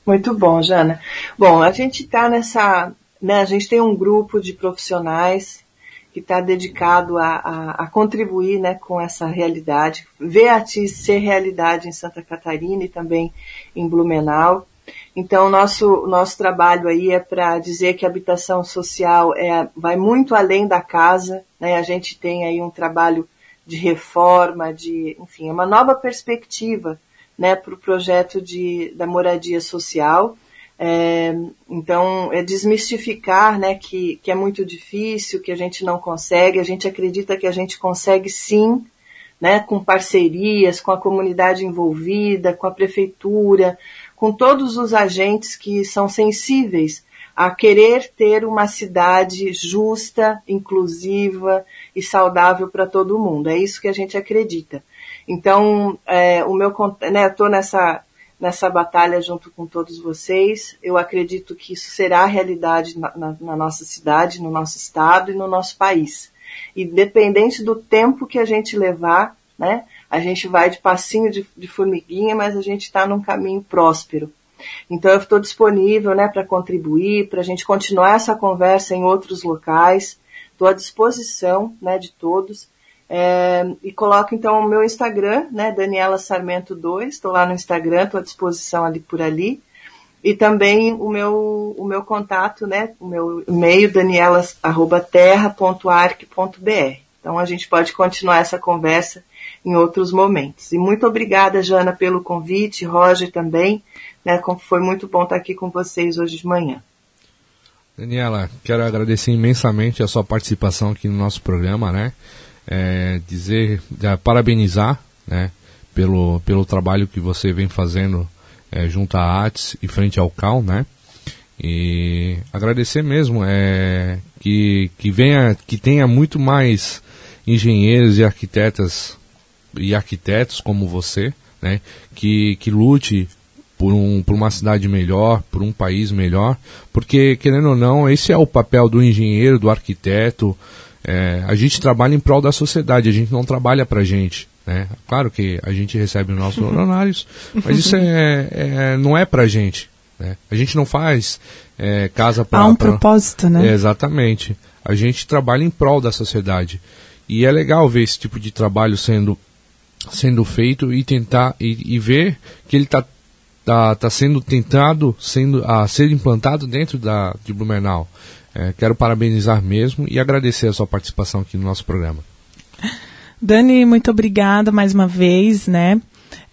Muito bom, Jana. Bom, a gente está nessa, né, a gente tem um grupo de profissionais que está dedicado a, a, a, contribuir né, com essa realidade, ver a ATIS ser realidade em Santa Catarina e também em Blumenau. Então, nosso, nosso trabalho aí é para dizer que a habitação social é, vai muito além da casa, né? A gente tem aí um trabalho de reforma, de, enfim, é uma nova perspectiva, né, para o projeto de, da moradia social. É, então, é desmistificar, né, que, que é muito difícil, que a gente não consegue, a gente acredita que a gente consegue sim, né, com parcerias, com a comunidade envolvida, com a prefeitura, com todos os agentes que são sensíveis a querer ter uma cidade justa, inclusiva e saudável para todo mundo. É isso que a gente acredita. Então, é, o meu, né, estou nessa nessa batalha junto com todos vocês. Eu acredito que isso será realidade na, na, na nossa cidade, no nosso estado e no nosso país. Independente do tempo que a gente levar, né, a gente vai de passinho de, de formiguinha, mas a gente está num caminho próspero. Então eu estou disponível né, para contribuir, para a gente continuar essa conversa em outros locais. Estou à disposição né, de todos. É, e coloco então o meu Instagram, né, Daniela Sarmento 2, estou lá no Instagram, estou à disposição ali por ali. E também o meu, o meu contato, né, o meu e-mail, daniela.terra.arc.br. Então a gente pode continuar essa conversa em outros momentos. E muito obrigada, Jana, pelo convite, Roger também, né, foi muito bom estar aqui com vocês hoje de manhã. Daniela, quero agradecer imensamente a sua participação aqui no nosso programa, né? É, dizer, parabenizar, né? Pelo, pelo trabalho que você vem fazendo é, junto à ATS e frente ao CAL, né? E agradecer mesmo é, que, que, venha, que tenha muito mais engenheiros e arquitetas e arquitetos como você, né? Que, que lute por, um, por uma cidade melhor, por um país melhor, porque, querendo ou não, esse é o papel do engenheiro, do arquiteto. É, a gente trabalha em prol da sociedade, a gente não trabalha para gente. Né? Claro que a gente recebe os nossos honorários, mas isso é, é, não é para a gente. Né? A gente não faz é, casa para. Há um pra... propósito, né? É, exatamente. A gente trabalha em prol da sociedade. E é legal ver esse tipo de trabalho sendo, sendo feito e tentar e, e ver que ele está tá, tá sendo tentado sendo, a ser implantado dentro da, de Blumenau. É, quero parabenizar mesmo e agradecer a sua participação aqui no nosso programa. [laughs] Dani, muito obrigada mais uma vez, né?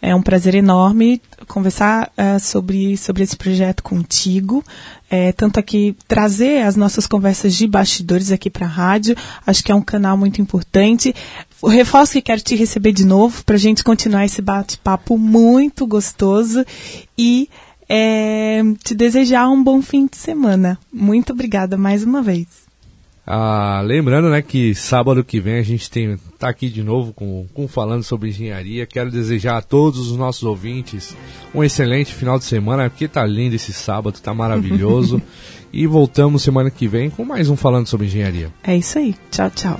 É um prazer enorme conversar uh, sobre, sobre esse projeto contigo. É, tanto aqui trazer as nossas conversas de bastidores aqui para a rádio. Acho que é um canal muito importante. Reforço que quero te receber de novo para a gente continuar esse bate-papo muito gostoso e é, te desejar um bom fim de semana. Muito obrigada mais uma vez. Ah, lembrando né, que sábado que vem a gente tem tá aqui de novo com, com falando sobre engenharia. Quero desejar a todos os nossos ouvintes um excelente final de semana, porque tá lindo esse sábado, tá maravilhoso. [laughs] e voltamos semana que vem com mais um falando sobre engenharia. É isso aí. Tchau, tchau.